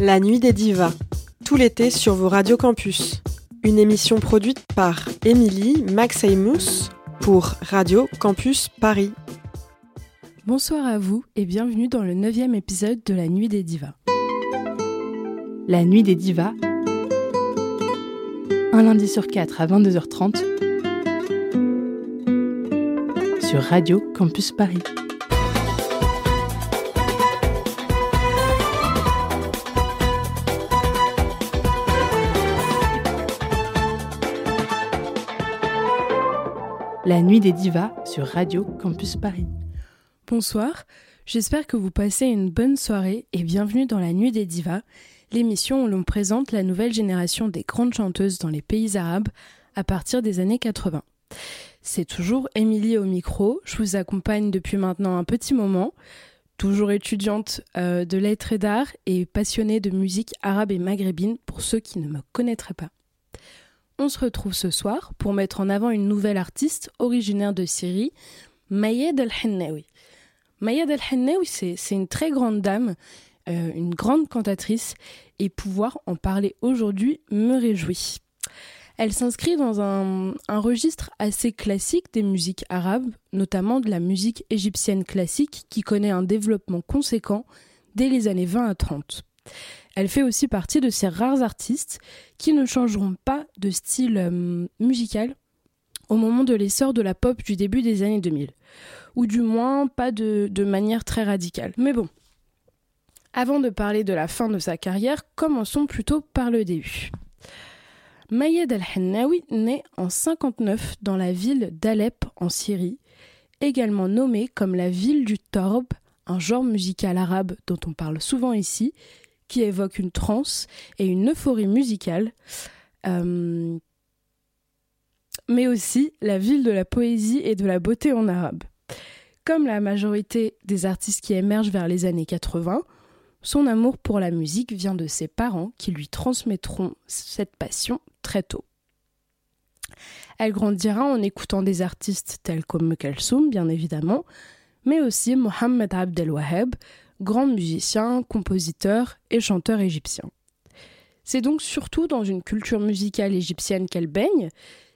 La nuit des divas, tout l'été sur vos radios campus. Une émission produite par Émilie Maxeymous pour Radio Campus Paris. Bonsoir à vous et bienvenue dans le neuvième épisode de La Nuit des Divas. La Nuit des Divas, un lundi sur quatre à 22h30 sur Radio Campus Paris. La Nuit des Divas sur Radio Campus Paris. Bonsoir, j'espère que vous passez une bonne soirée et bienvenue dans La Nuit des Divas, l'émission où l'on présente la nouvelle génération des grandes chanteuses dans les pays arabes à partir des années 80. C'est toujours Émilie au micro, je vous accompagne depuis maintenant un petit moment, toujours étudiante euh, de lettres et d'art et passionnée de musique arabe et maghrébine pour ceux qui ne me connaîtraient pas. On se retrouve ce soir pour mettre en avant une nouvelle artiste originaire de Syrie, Mayed El-Hennawi. Mayed El-Hennawi, c'est une très grande dame, euh, une grande cantatrice, et pouvoir en parler aujourd'hui me réjouit. Elle s'inscrit dans un, un, registre assez classique des musiques arabes, notamment de la musique égyptienne classique qui connaît un développement conséquent dès les années 20 à 30. Elle fait aussi partie de ces rares artistes qui ne changeront pas de style euh, musical au moment de l'essor de la pop du début des années 2000. Ou du moins pas de, manière très radicale. Mais bon. Avant de parler de la fin de sa carrière, commençons plutôt par le début. Mayed al-Hennawi naît en 59 dans la ville d'Alep en Syrie, également nommée comme la ville du Torb, un genre musical arabe dont on parle souvent ici, qui évoque une transe et une euphorie musicale, euh, mais aussi la ville de la poésie et de la beauté en arabe. Comme la majorité des artistes qui émergent vers les années 80, son amour pour la musique vient de ses parents qui lui transmettront cette passion très tôt. Elle grandira en écoutant des artistes tels comme Kalsoum, bien évidemment, mais aussi Mohamed Abdel Waheb, grand musicien, compositeur et chanteur égyptien. C'est donc surtout dans une culture musicale égyptienne qu'elle baigne,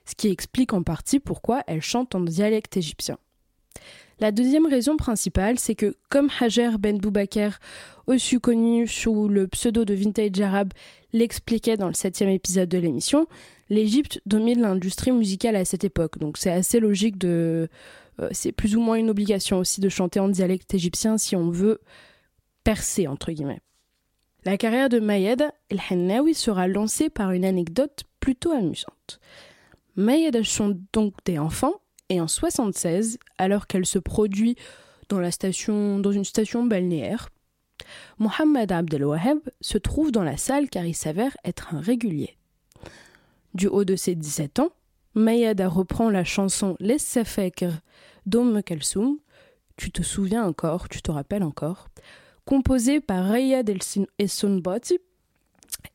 ce qui explique en partie pourquoi elle chante en dialecte égyptien. La deuxième raison principale, c'est que, comme Hajer Ben Boubaker, aussi connu sous le pseudo de Vintage Arabe, l'expliquait dans le septième épisode de l'émission, l'Égypte domine l'industrie musicale à cette époque. Donc c'est assez logique de. Euh, c'est plus ou moins une obligation aussi de chanter en dialecte égyptien si on veut percée, entre guillemets. La carrière de Mayed El-Hennawi sera lancée par une anecdote plutôt amusante. Mayed chante donc des enfants et en 76, alors qu'elle se produit dans, la station, dans une station balnéaire, Mohamed Abdelwaheb se trouve dans la salle car il s'avère être un régulier. Du haut de ses 17 ans, Mayed reprend la chanson Les Sefekr d'Omm Kalsoum. Tu te souviens encore, tu te rappelles encore, composé par Rayad El Sunbati.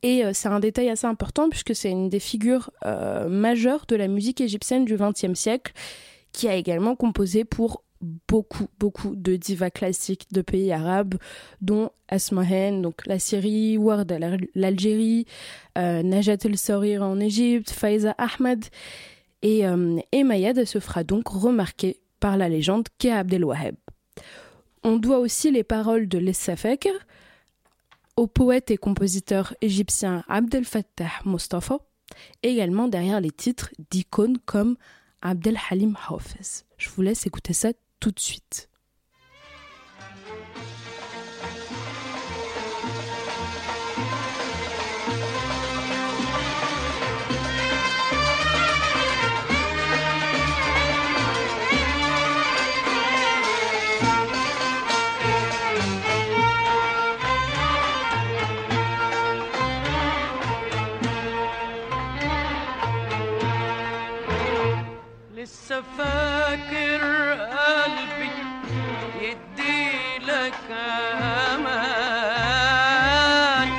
Et euh, c'est un détail assez important puisque c'est une des figures euh, majeures de la musique égyptienne du XXe siècle qui a également composé pour beaucoup, beaucoup de divas classiques de pays arabes, dont Asmahen, donc la Syrie, Ward l'Algérie, euh, Najat el-Sarir en Égypte, Faiza Ahmad. Et, et Mayad se fera donc remarquer par la légende qu'est Abdel Waheb. On doit aussi les paroles de l'Essafek au poète et compositeur égyptien Abdel Fattah Mustafa, également derrière les titres d'icônes comme Abdel Halim Hafez. Je vous laisse écouter ça tout de suite. فاكر قلبي يديلك أمان.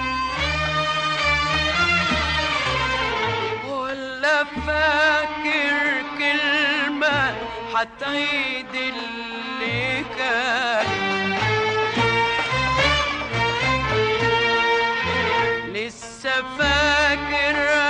ولا فاكر كلمة حتى اللي كان لسه فاكر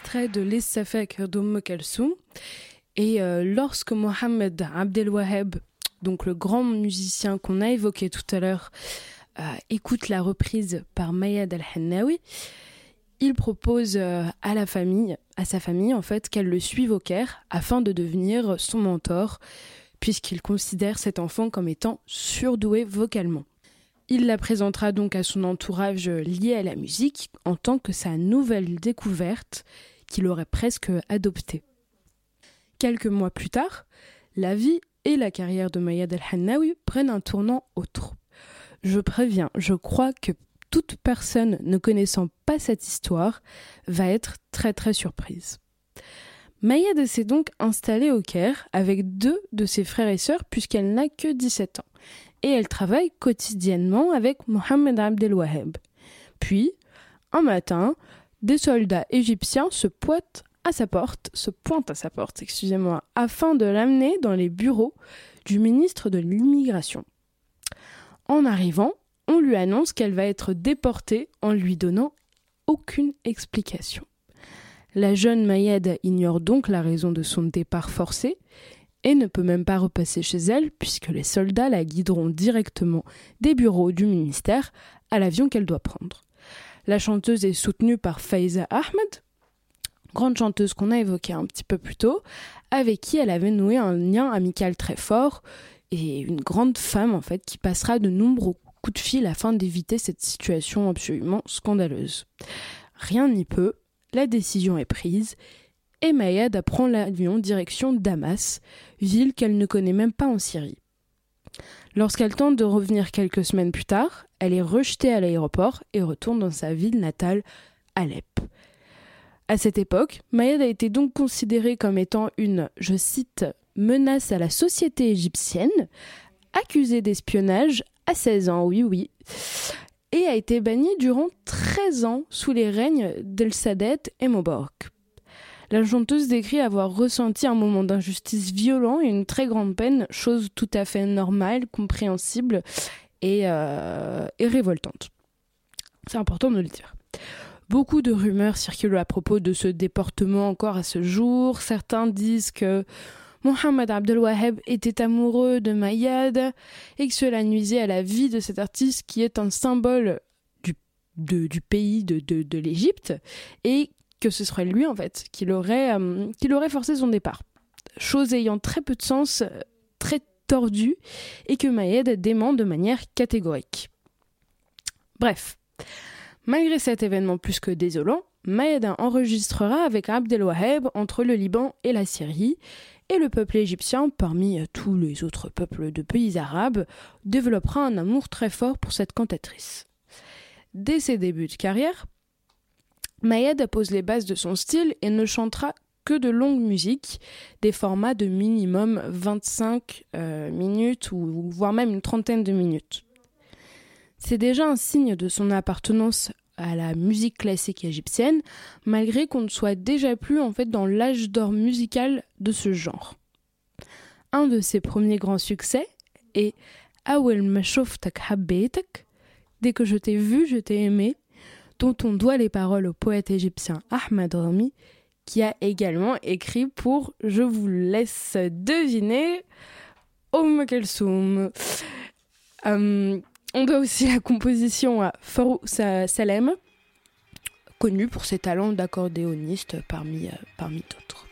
extrait de Les Safek d'Omm Kalsoum. Et euh, lorsque Mohamed Abdelwaheb, donc le grand musicien qu'on a évoqué tout à l'heure, euh, écoute la reprise par Mayad Al-Hannawi, il propose euh, à la famille, à sa famille en fait, qu'elle le suive au Caire afin de devenir son mentor, puisqu'il considère cet enfant comme étant surdoué vocalement. Il la présentera donc à son entourage lié à la musique en tant que sa nouvelle découverte qu'il aurait presque adoptée. Quelques mois plus tard, la vie et la carrière de Mayad El-Hannawi prennent un tournant autre. Je préviens, je crois que toute personne ne connaissant pas cette histoire va être très très surprise. Mayad s'est donc installée au Caire avec deux de ses frères et sœurs puisqu'elle n'a que 17 ans et elle travaille quotidiennement avec Mohamed Abdelwaheb. Puis, un matin, des soldats égyptiens se pointent à sa porte, se pointent à sa porte, excusez-moi, afin de l'amener dans les bureaux du ministre de l'immigration. En arrivant, on lui annonce qu'elle va être déportée en lui donnant aucune explication. La jeune Mayed ignore donc la raison de son départ forcé et ne peut même pas repasser chez elle puisque les soldats la guideront directement des bureaux du ministère à l'avion qu'elle doit prendre. La chanteuse est soutenue par Faiza Ahmed, grande chanteuse qu'on a évoquée un petit peu plus tôt, avec qui elle avait noué un lien amical très fort et une grande femme en fait qui passera de nombreux coups de fil afin d'éviter cette situation absolument scandaleuse. Rien n'y peut, la décision est prise et Mayad prend l'avion direction Damas, ville qu'elle ne connaît même pas en Syrie. Lorsqu'elle tente de revenir quelques semaines plus tard, elle est rejetée à l'aéroport et retourne dans sa ville natale, Alep. À cette époque, Mayad a été donc considérée comme étant une, je cite, menace à la société égyptienne, accusée d'espionnage à 16 ans, oui oui, et a été bannie durant 13 ans sous les règnes d'El Sadet et Mobork. La chanteuse décrit avoir ressenti un moment d'injustice violent et une très grande peine, chose tout à fait normale, compréhensible et, euh, et révoltante. C'est important de le dire. Beaucoup de rumeurs circulent à propos de ce déportement encore à ce jour. Certains disent que Mohamed Abdelwaheb était amoureux de Mayad et que cela nuisait à la vie de cet artiste qui est un symbole du, pays de, l'Égypte et que ce serait lui en fait qui l'aurait euh, forcé son départ. Chose ayant très peu de sens, euh, très et que Maed dément de manière catégorique. Bref, malgré cet événement plus que désolant, Maed enregistrera avec Abdelwaheb entre le Liban et la Syrie et le peuple égyptien, parmi tous les autres peuples de pays arabes, développera un amour très fort pour cette cantatrice. Dès ses débuts de carrière, Mayed pose les bases de son style et ne chantera que de longues musiques, des formats de minimum 25 euh, minutes ou voire même une trentaine de minutes. C'est déjà un signe de son appartenance à la musique classique égyptienne, malgré qu'on ne soit déjà plus en fait dans l'âge d'or musical de ce genre. Un de ses premiers grands succès est Awel Mashoftak Habbetak, dès que je t'ai vu, je t'ai aimé, dont on doit les paroles au poète égyptien Ahmad Rami, qui a également écrit pour, je vous laisse deviner, Om Kalsoum. Euh, on doit aussi la composition à Farou Salem, connu pour ses talents d'accordéoniste parmi, euh, parmi d'autres.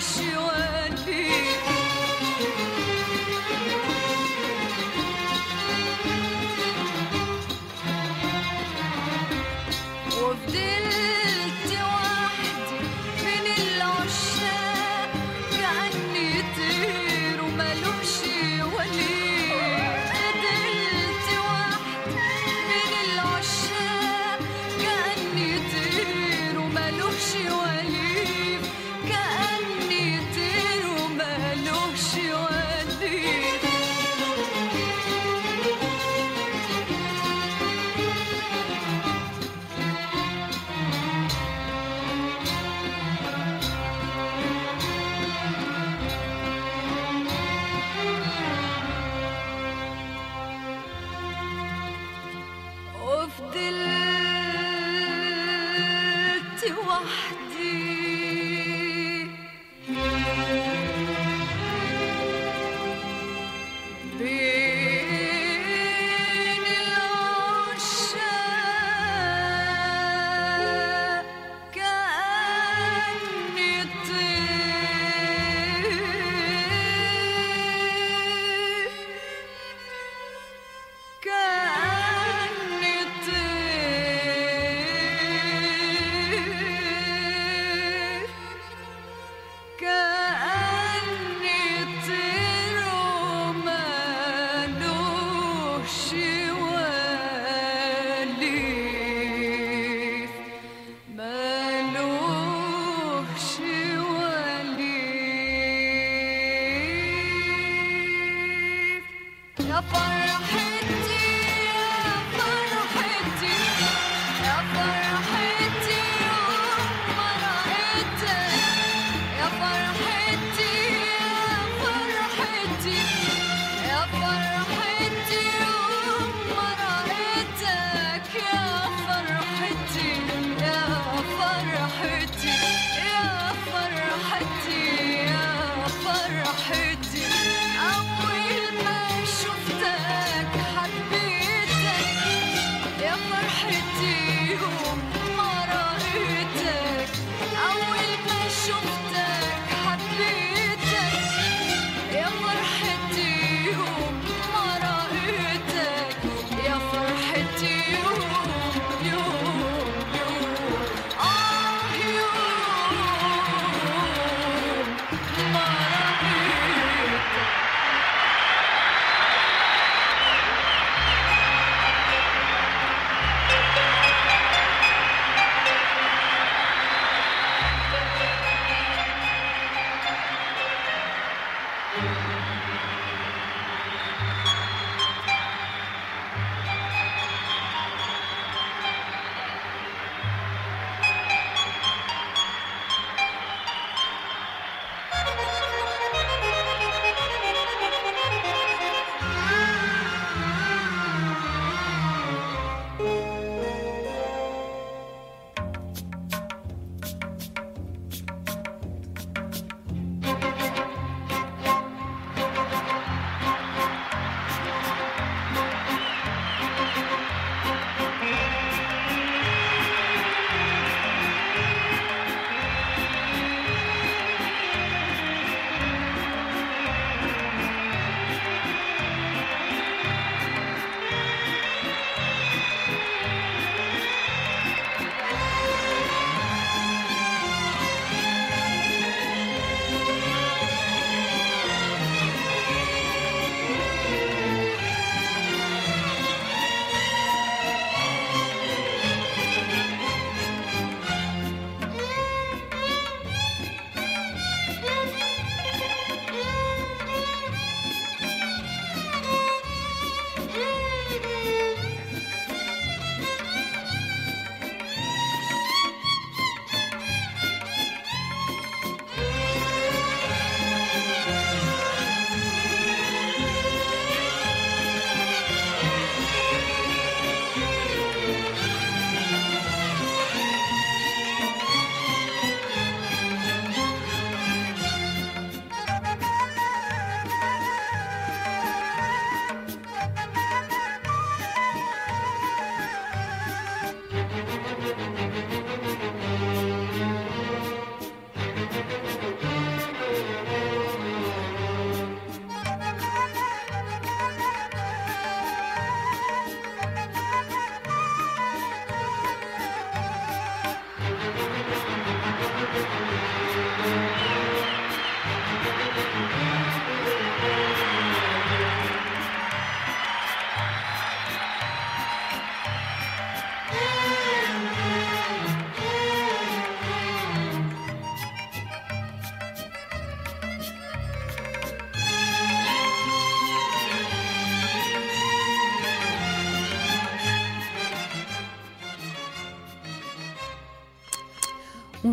是。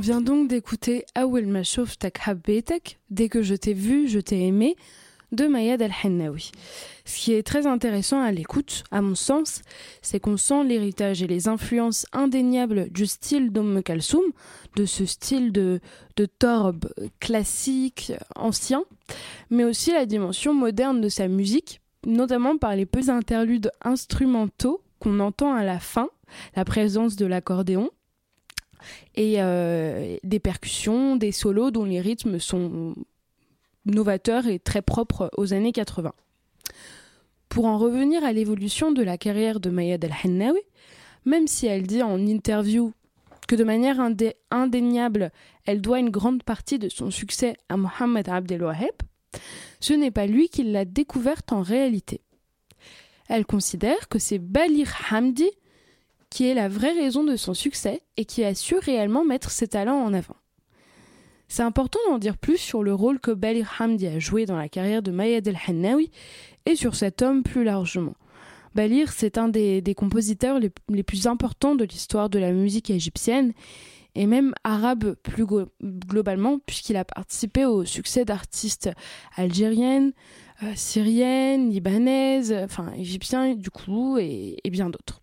Vient donc d'écouter Awel Mashouf Tak Habbetek, Dès que je t'ai vu, je t'ai aimé, de Mayad Al-Hennawi. Ce qui est très intéressant à l'écoute, à mon sens, c'est qu'on sent l'héritage et les influences indéniables du style d'Omm Kalsoum, de ce style de, de torbe classique, ancien, mais aussi la dimension moderne de sa musique, notamment par les petits interludes instrumentaux qu'on entend à la fin, la présence de l'accordéon, et euh, des percussions, des solos dont les rythmes sont novateurs et très propres aux années 80. Pour en revenir à l'évolution de la carrière de Mayad El-Hennawi, même si elle dit en interview que de manière indéniable, elle doit une grande partie de son succès à Mohamed Abdel Waheb, ce n'est pas lui qui l'a découverte en réalité. Elle considère que c'est Balir Hamdi qui est la vraie raison de son succès et qui a su réellement mettre ses talents en avant. C'est important d'en dire plus sur le rôle que Balir Hamdi a joué dans la carrière de Mayad El-Hannawi et sur cet homme plus largement. Balir, c'est un des, compositeurs les, plus importants de l'histoire de la musique égyptienne et même arabe plus globalement, puisqu'il a participé au succès d'artistes algériennes, euh, syriennes, libanaises, enfin égyptiens du coup, et bien d'autres.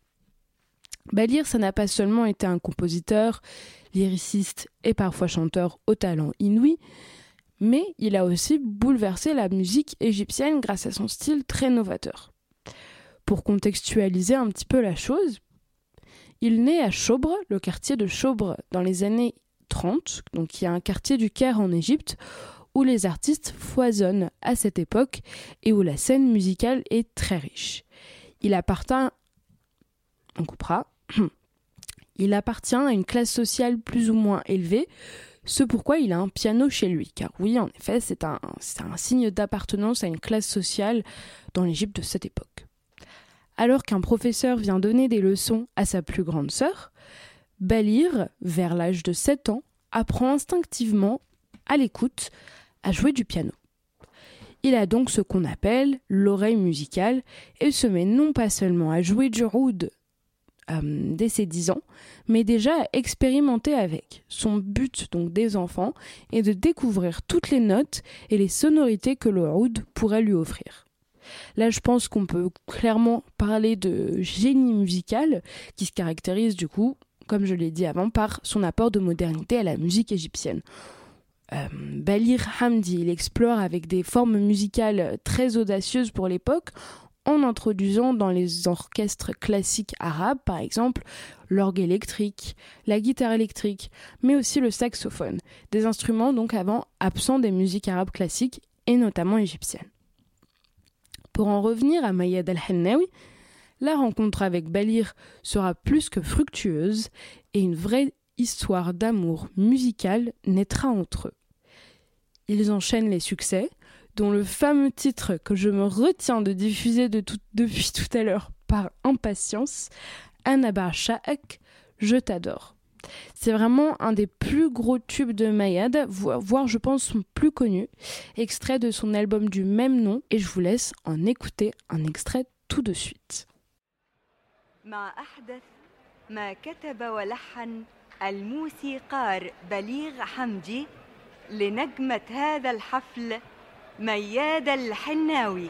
Balir, ça n'a pas seulement été un compositeur, lyriciste et parfois chanteur au talent inouï, mais il a aussi bouleversé la musique égyptienne grâce à son style très novateur. Pour contextualiser un petit peu la chose, il naît à Chobre, le quartier de Chobre, dans les années 30, donc il y a un quartier du Caire en Égypte, où les artistes foisonnent à cette époque et où la scène musicale est très riche. Il appartient, on coupera, Il appartient à une classe sociale plus ou moins élevée, ce pourquoi il a un piano chez lui. Car oui, en effet, c'est un, signe d'appartenance à une classe sociale dans l'Égypte de cette époque. Alors qu'un professeur vient donner des leçons à sa plus grande sœur, Balir, vers l'âge de 7 ans, apprend instinctivement, à l'écoute, à jouer du piano. Il a donc ce qu'on appelle l'oreille musicale et se met non pas seulement à jouer du oud euh, dès ses 10 ans, mais déjà à expérimenter avec. Son but donc des enfants est de découvrir toutes les notes et les sonorités que le oud pourrait lui offrir. Là, je pense qu'on peut clairement parler de génie musical qui se caractérise du coup, comme je l'ai dit avant, par son apport de modernité à la musique égyptienne. Euh, Balir Hamdi, il explore avec des formes musicales très audacieuses pour l'époque, en introduisant dans les orchestres classiques arabes, par exemple, l'orgue électrique, la guitare électrique, mais aussi le saxophone, des instruments donc avant absents des musiques arabes classiques et notamment égyptiennes. Pour en revenir à Mayad al-Hennawi, la rencontre avec Balir sera plus que fructueuse et une vraie histoire d'amour musical naîtra entre eux. Ils enchaînent les succès, dont le fameux titre que je me retiens de diffuser depuis tout à l'heure par impatience, Anaba Sha'ak, Je t'adore. C'est vraiment un des plus gros tubes de Mayad, voire je pense son plus connu, extrait de son album du même nom, et je vous laisse en écouter un extrait tout de suite. ميادة الحناوي.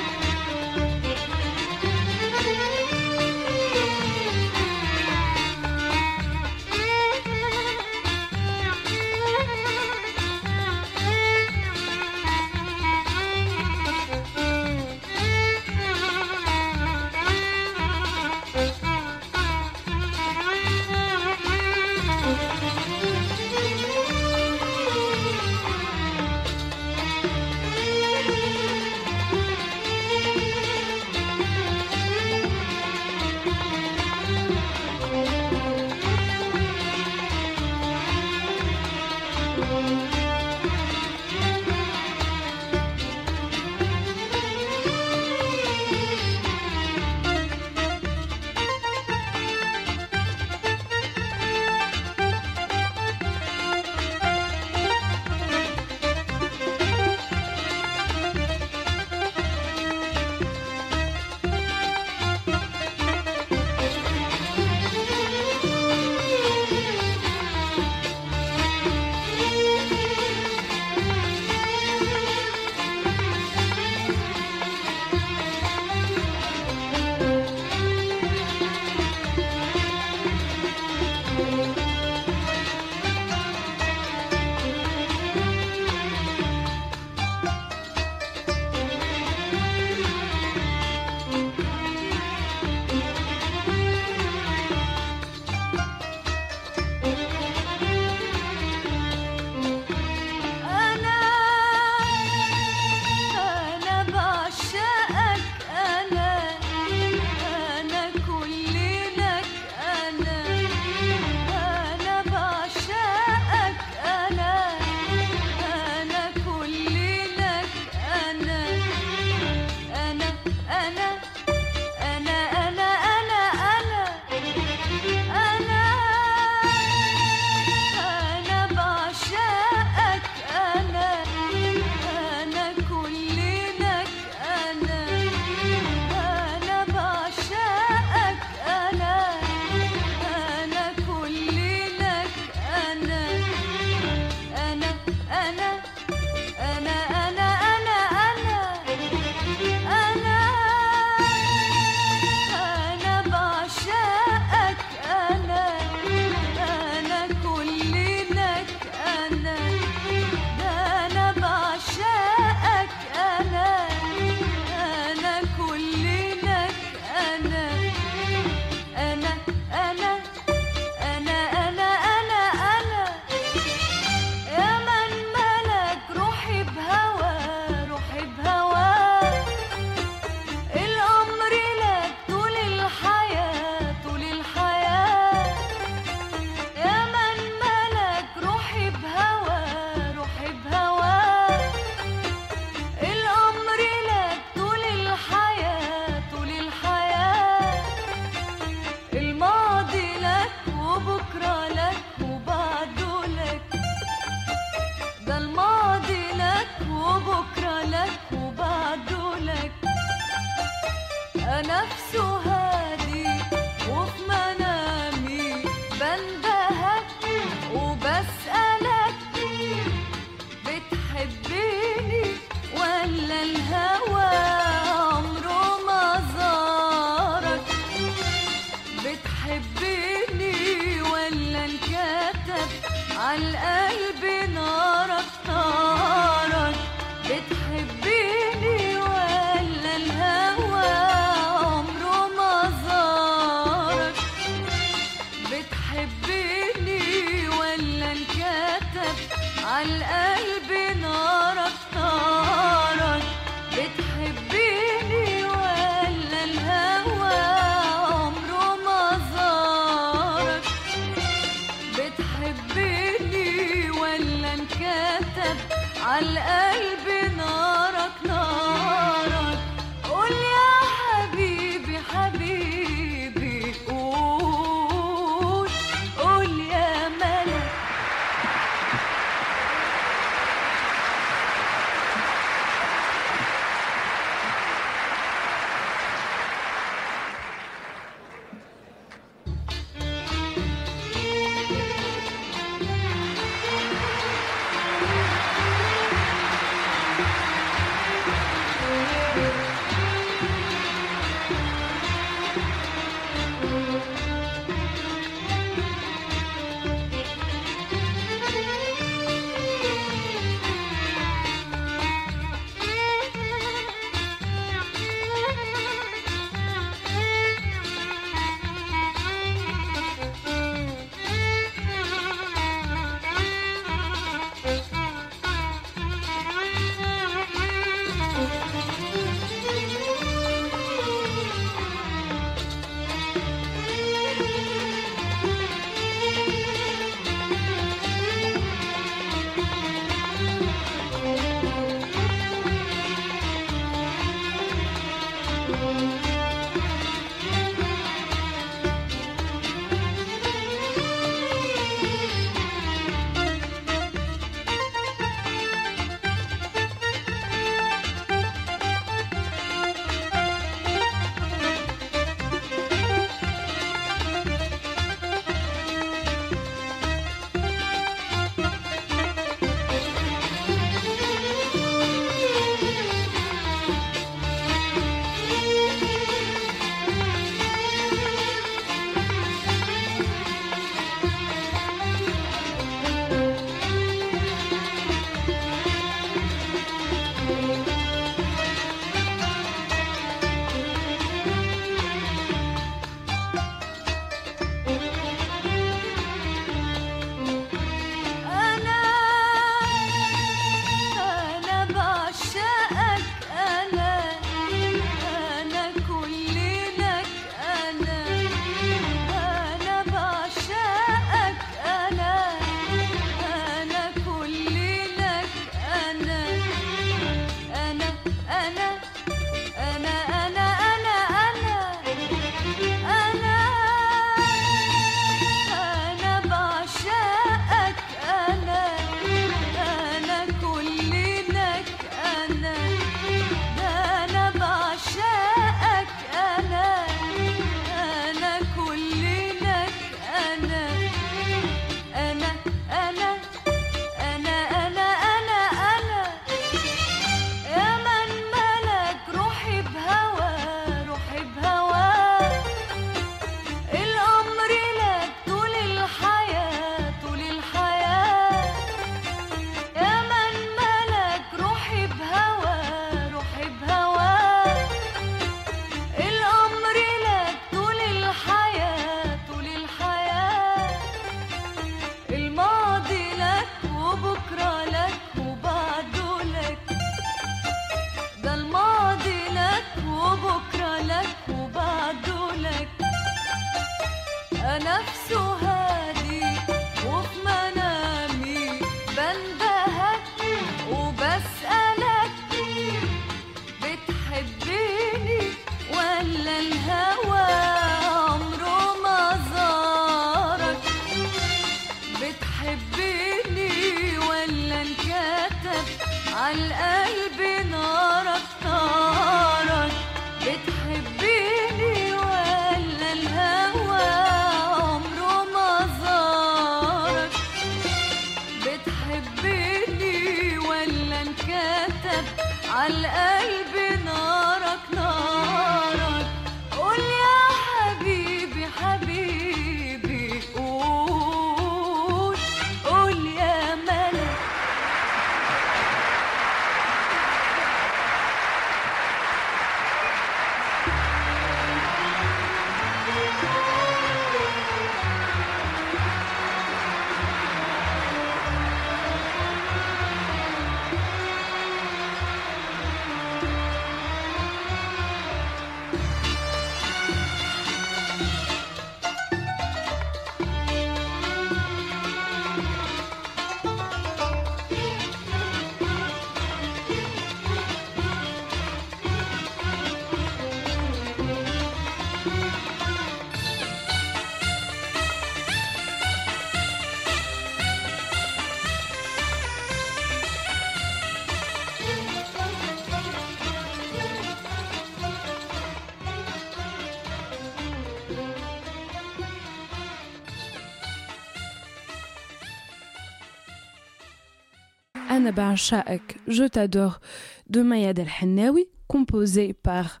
Je t'adore de Mayad El-Hannawi, composé par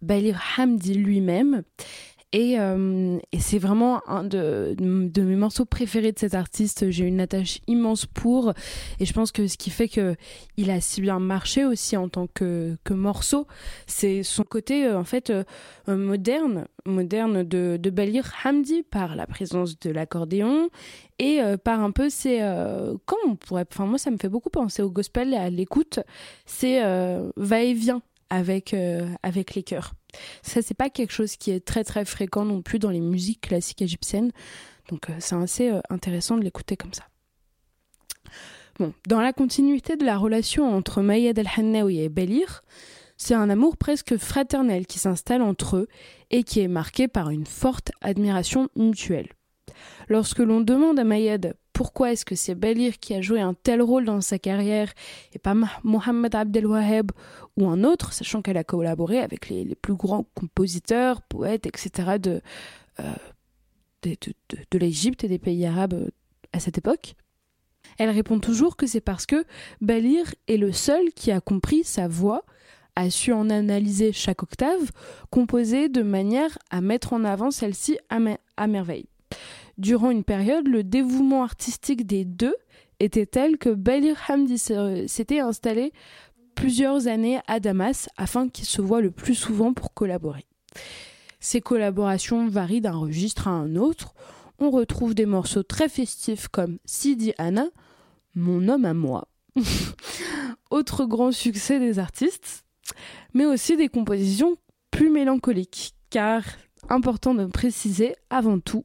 Balir Hamdi lui-même. Et, euh, et c'est vraiment un de, mes morceaux préférés de cet artiste. J'ai une attache immense pour. Et je pense que ce qui fait que il a si bien marché aussi en tant que, morceau, c'est son côté euh, en fait euh, moderne, moderne de, de Balir Hamdi par la présence de l'accordéon et par un peu c'est comment on pourrait enfin moi ça me fait beaucoup penser au gospel et à l'écoute c'est euh, va-et-vient avec euh, avec les chœurs. Ça c'est pas quelque chose qui est très très fréquent non plus dans les musiques classiques égyptiennes. Donc euh, c'est assez euh, intéressant de l'écouter comme ça. Bon dans la continuité de la relation entre Mayed El-Hannaoui et Belir c'est un amour presque fraternel qui s'installe entre eux et qui est marqué par une forte admiration mutuelle. Lorsque l'on demande à Mayed pourquoi est-ce que c'est Belir qui a joué un tel rôle dans sa carrière et pas Mohamed Abdelwaheb ou un autre, sachant qu'elle a collaboré avec les, plus grands compositeurs, poètes, etc. de, euh, de, de- l'Égypte et des pays arabes euh, à cette époque, elle répond toujours que c'est parce que Belir est le seul qui a compris sa voix, a su en analyser chaque octave, composée de manière à mettre en avant celle-ci à, à merveille. Durant une période, le dévouement artistique des deux était tel que Belir Hamdi s'e- s'était installé plusieurs années à Damas afin qu'ils se voient le plus souvent pour collaborer. Ces collaborations varient d'un registre à un autre. On retrouve des morceaux très festifs comme Sidi Anna, Mon homme à moi, autre grand succès des artistes, mais aussi des compositions plus mélancoliques, car, important de préciser avant tout,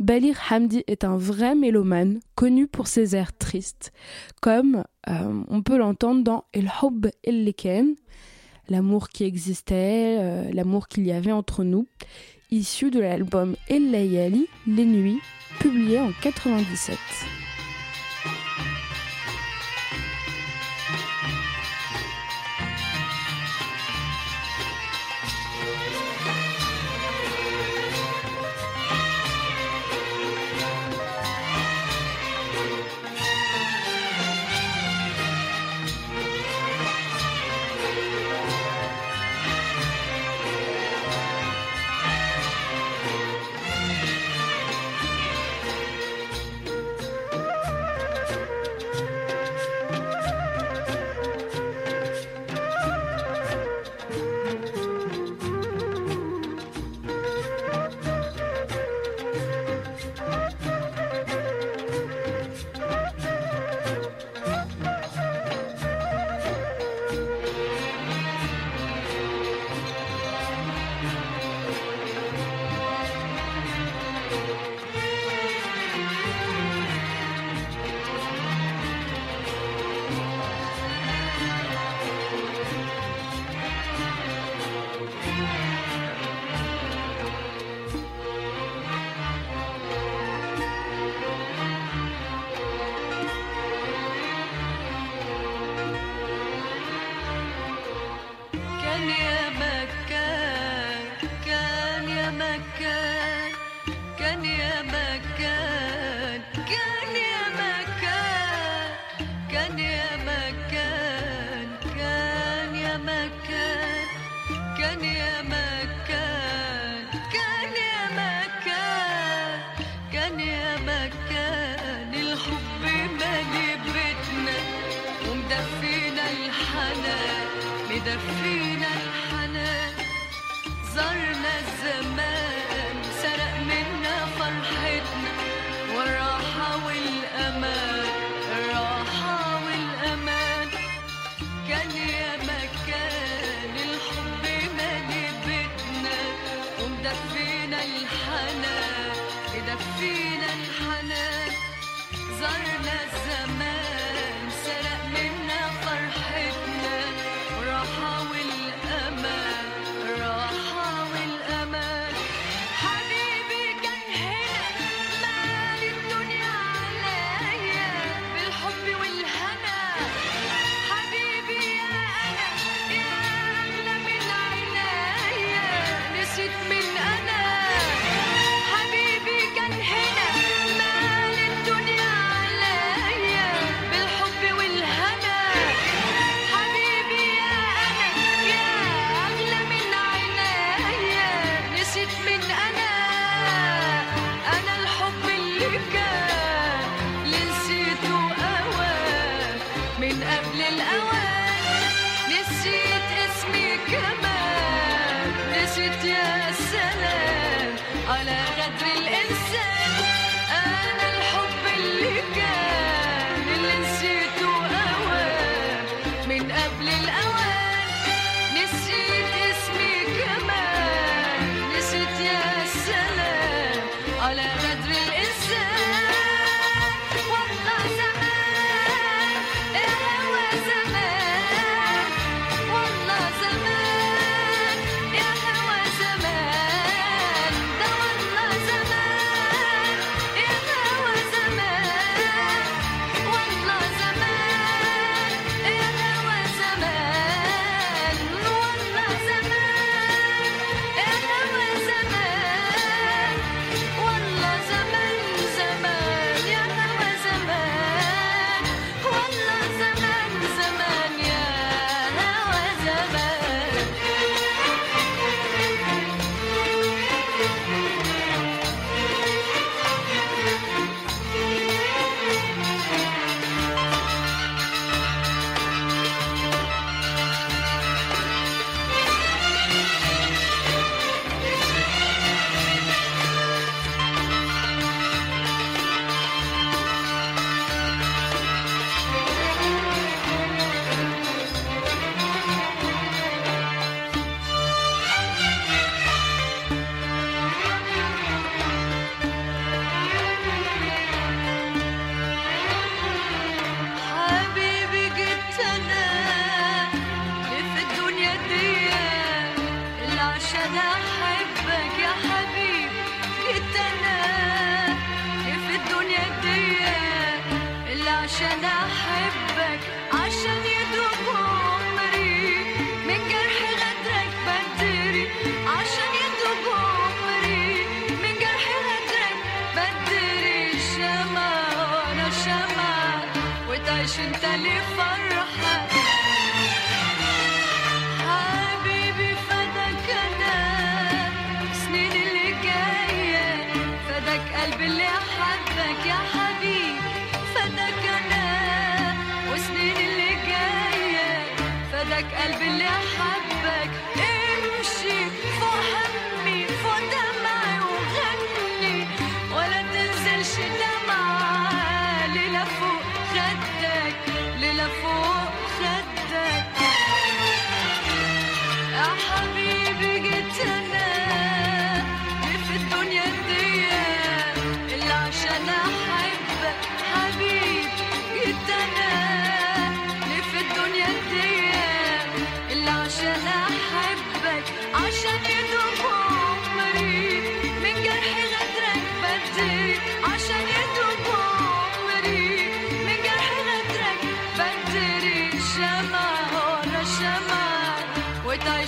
Balir Hamdi est un vrai mélomane connu pour ses airs tristes, comme euh, on peut l'entendre dans El Hob El Leken, l'amour qui existait, euh, l'amour qu'il y avait entre nous, issu de l'album El Layali, Les Nuits, publié en 97.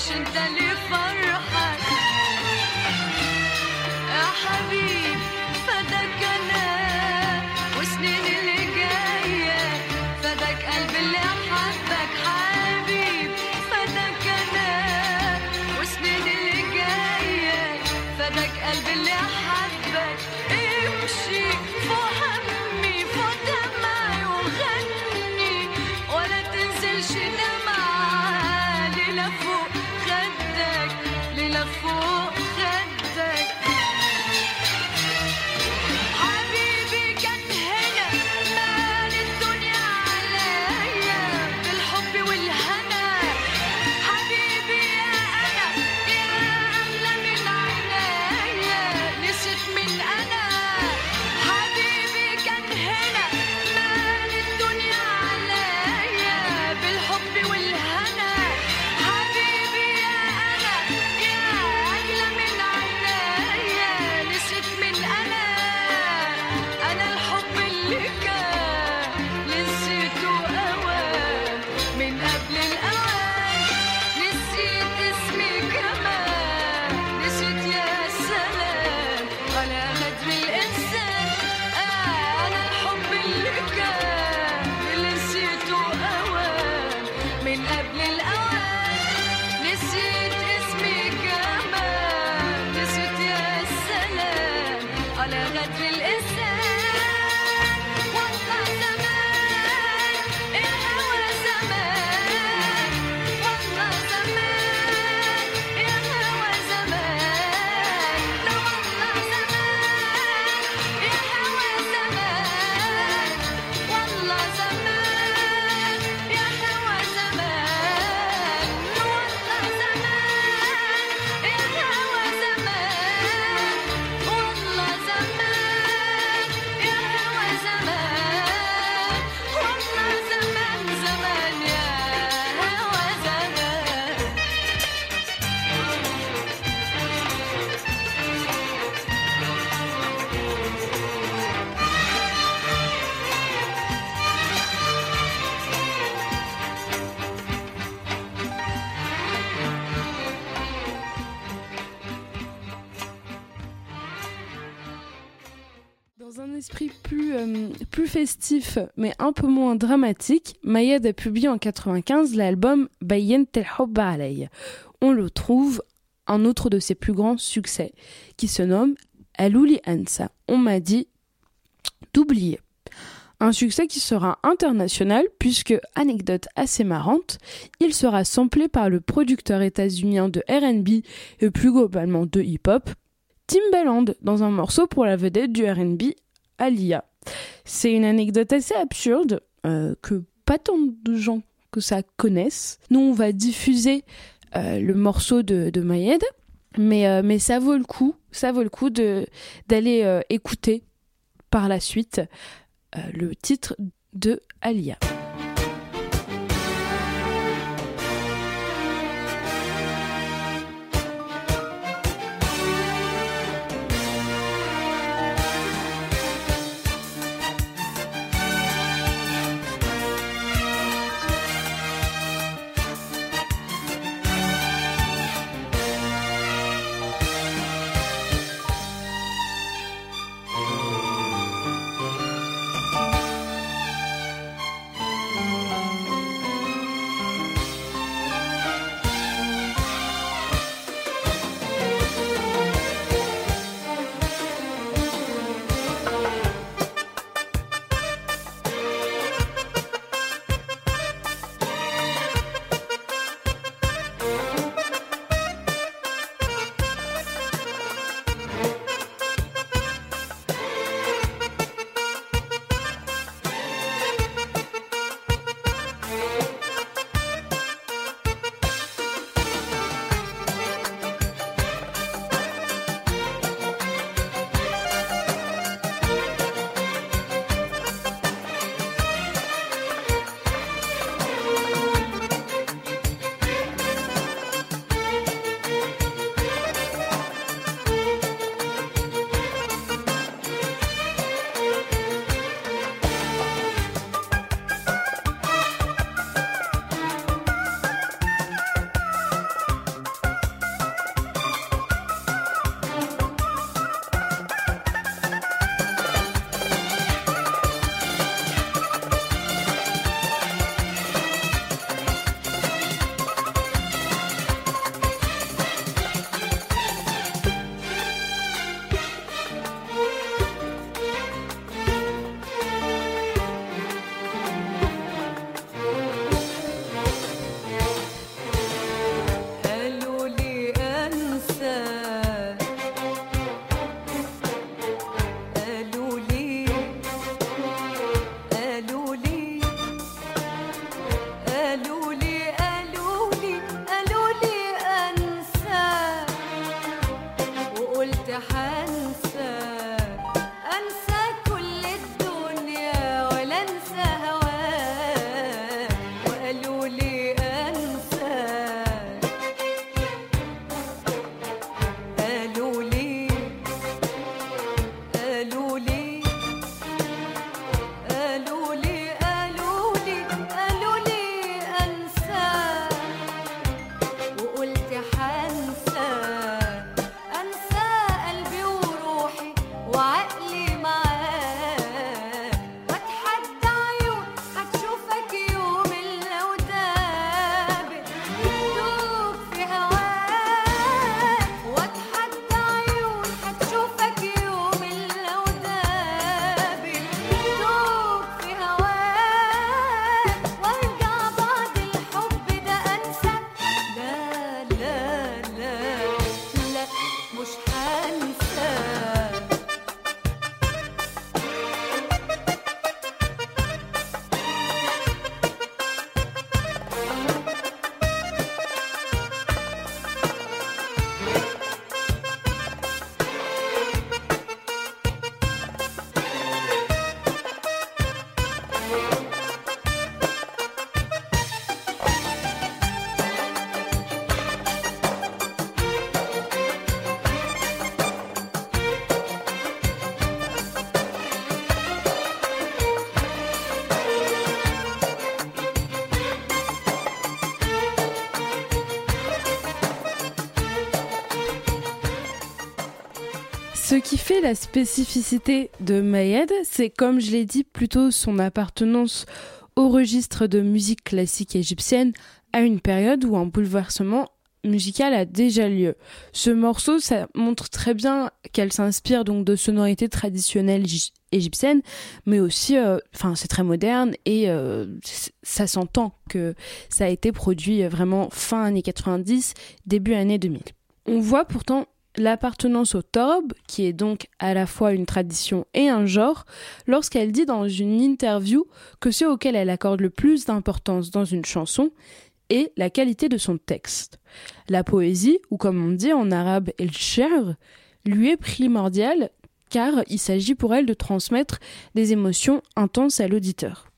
Washington, Lütfen festif, mais un peu moins dramatique, Mayed a publié en 95 l'album Bayen Tel. On le trouve un autre de ses plus grands succès, qui se nomme Alouli Ansa. On m'a dit d'oublier. Un succès qui sera international puisque, anecdote assez marrante, il sera samplé par le producteur états-unien de RB et plus globalement de hip-hop, Timbaland, dans un morceau pour la vedette du RB, Alia. C'est une anecdote assez absurde euh, que pas tant de gens que ça connaissent. Nous, on va diffuser euh, le morceau de, de Mayed, mais, euh, mais ça vaut le coup, ça vaut le coup d'aller écouter par la suite le titre de Alia. La spécificité de Mayed, c'est comme je l'ai dit plutôt son appartenance au registre de musique classique égyptienne à une période où un bouleversement musical a déjà lieu. Ce morceau, ça montre très bien qu'elle s'inspire donc de sonorités traditionnelles égyptiennes, mais aussi, euh, enfin, c'est très moderne et euh, ça s'entend que ça a été produit vraiment fin années 90, début année 2000. On voit pourtant l'appartenance au torb, qui est donc à la fois une tradition et un genre, lorsqu'elle dit dans une interview que ce auquel elle accorde le plus d'importance dans une chanson est la qualité de son texte. La poésie, ou comme on dit en arabe el sher, lui est primordiale car il s'agit pour elle de transmettre des émotions intenses à l'auditeur.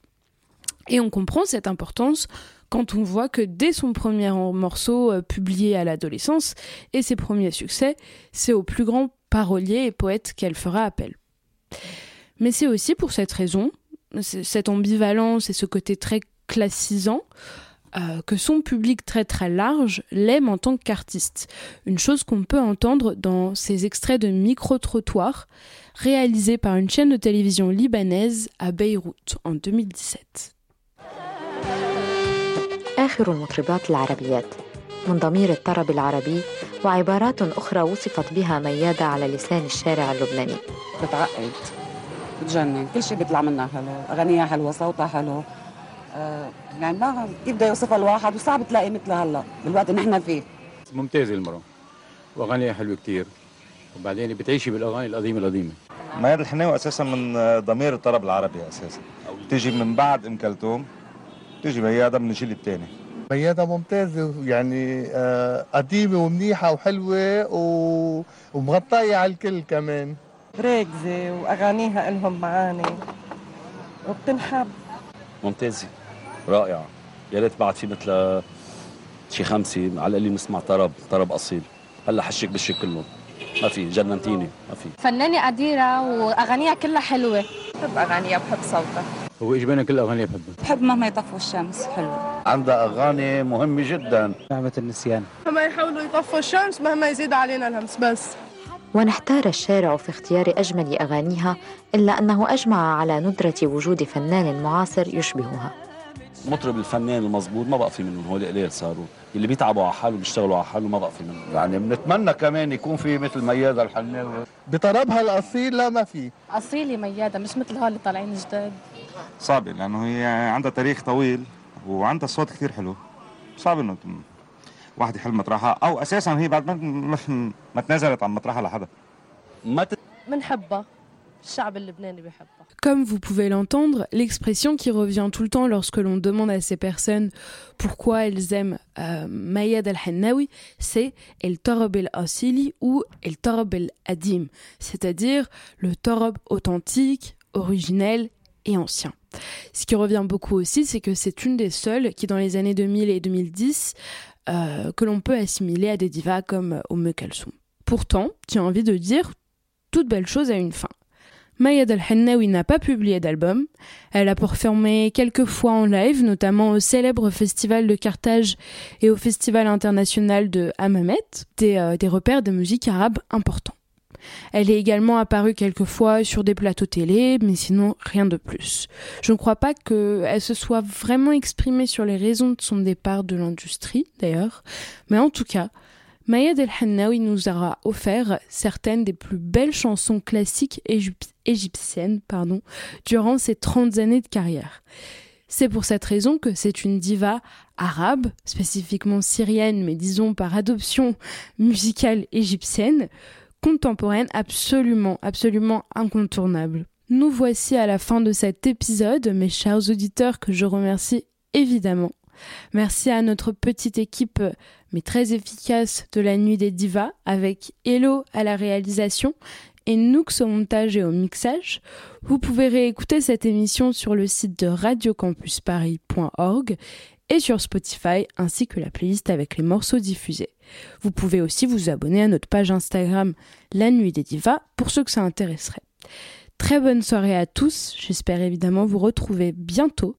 Et on comprend cette importance quand on voit que dès son premier morceau euh, publié à l'adolescence et ses premiers succès, c'est au plus grand parolier et poète qu'elle fera appel. Mais c'est aussi pour cette raison, cette ambivalence et ce côté très classisant, euh, que son public très très large l'aime en tant qu'artiste. Une chose qu'on peut entendre dans ces extraits de micro-trottoirs réalisés par une chaîne de télévision libanaise à Beyrouth en 2017. آخر المطربات العربيات. من ضمير الطرب العربي وعبارات أخرى وصفت بها ميادة على لسان الشارع اللبناني. بتعقد بتجنن. كل شيء بيطلع منها حلو اغانيها حلوة صوتها حلو. آه يعني ما كيف بده يوصفها الواحد وصعب تلاقي مثلها هلا بالوقت اللي نحن فيه. ممتازة المرأة وأغانيها حلوة كتير. وبعدين بتعيشي بالأغاني القديمة القديمة. مياد الحناوي أساسا من ضمير الطرب العربي أساسا. بتيجي من بعد أم كلثوم. بتيجي ميادة من الجيل الثاني ميادة ممتازة يعني آه، قديمة ومنيحة وحلوة و... ومغطية على الكل كمان. راكزة وأغانيها إلهم معاني وبتنحب. ممتازة رائعة. يا ريت بعد في مثل شي خمسة على القليل نسمع طرب طرب أصيل. هلأ حشك بالشي كله ما في جننتيني ما في. فنانة قديرة وأغانيها كلها حلوة. بحب أغانيها بحب صوتها. هو إجباري كل أغانيها بحبها بحب مهما يطفوا الشمس. حلو. عندها أغاني مهمة جدا. نعمة النسيان. مهما يحاولوا يطفوا الشمس مهما يزيد علينا الهمس بس. وإن احتار الشارع في اختيار أجمل أغانيها إلا أنه أجمع على ندرة وجود فنان معاصر يشبهها. مطرب الفنان المزبوط ما بقى في منهم هول قليل صاروا. اللي بيتعبوا على حالهم بيشتغلوا على حالهم ما بقى في منهم. يعني بنتمنى كمان يكون في مثل ميادة الحناوي. بطربها الأصيل لا ما في. أصيلة ميادة مش مثل هول اللي طالعين جداد. صعبة لأنه هي عندها تاريخ طويل وعندها صوت كثير حلو صعب إنه تم- واحد يحل مطرحها أو أساسا هي بعد ما ما, تنازلت عن مطرحها لحدا ما تت... منحبها الشعب اللبناني بيحبها Comme vous pouvez l'entendre, l'expression qui revient tout le temps lorsque l'on demande à ces personnes pourquoi elles aiment euh, Mayad al-Hannawi, c'est El Torob el-Asili ou El Torob el-Adim, c'est-à-dire le Torob authentique, originel et ancien. Ce qui revient beaucoup aussi, c'est que c'est une des seules qui, dans les années 2000 et 2010, euh, que l'on peut assimiler à des divas comme Umm Kalsoum. Pourtant, as envie de dire, toute belle chose a une fin. Mayad al-Hannawi n'a pas publié d'album. Elle a performé quelques fois en live, notamment au célèbre festival de Carthage et au festival international de Hammamet, euh, des repères de musique arabe importants. Elle est également apparue quelques fois sur des plateaux télé, mais sinon rien de plus. Je ne crois pas qu'elle se soit vraiment exprimée sur les raisons de son départ de l'industrie, d'ailleurs, mais en tout cas, Mayad El Hannawi nous aura offert certaines des plus belles chansons classiques égyp- égyptiennes pardon, durant ses 30 années de carrière. C'est pour cette raison que c'est une diva arabe, spécifiquement syrienne, mais disons par adoption musicale égyptienne, contemporaine absolument, absolument incontournable. Nous voici à la fin de cet épisode, mes chers auditeurs, que je remercie évidemment. Merci à notre petite équipe, mais très efficace, de la Nuit des Divas, avec Hello à la réalisation et Nooks au montage et au mixage. Vous pouvez réécouter cette émission sur le site de radiocampusparis.org et sur Spotify, ainsi que la playlist avec les morceaux diffusés. Vous pouvez aussi vous abonner à notre page Instagram La Nuit des Divas pour ceux que ça intéresserait. Très bonne soirée à tous, j'espère évidemment vous retrouver bientôt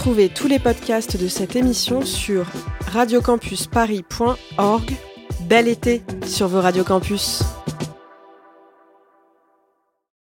Retrouvez tous les podcasts de cette émission sur radiocampusparis.org. Bel été sur vos radios campus.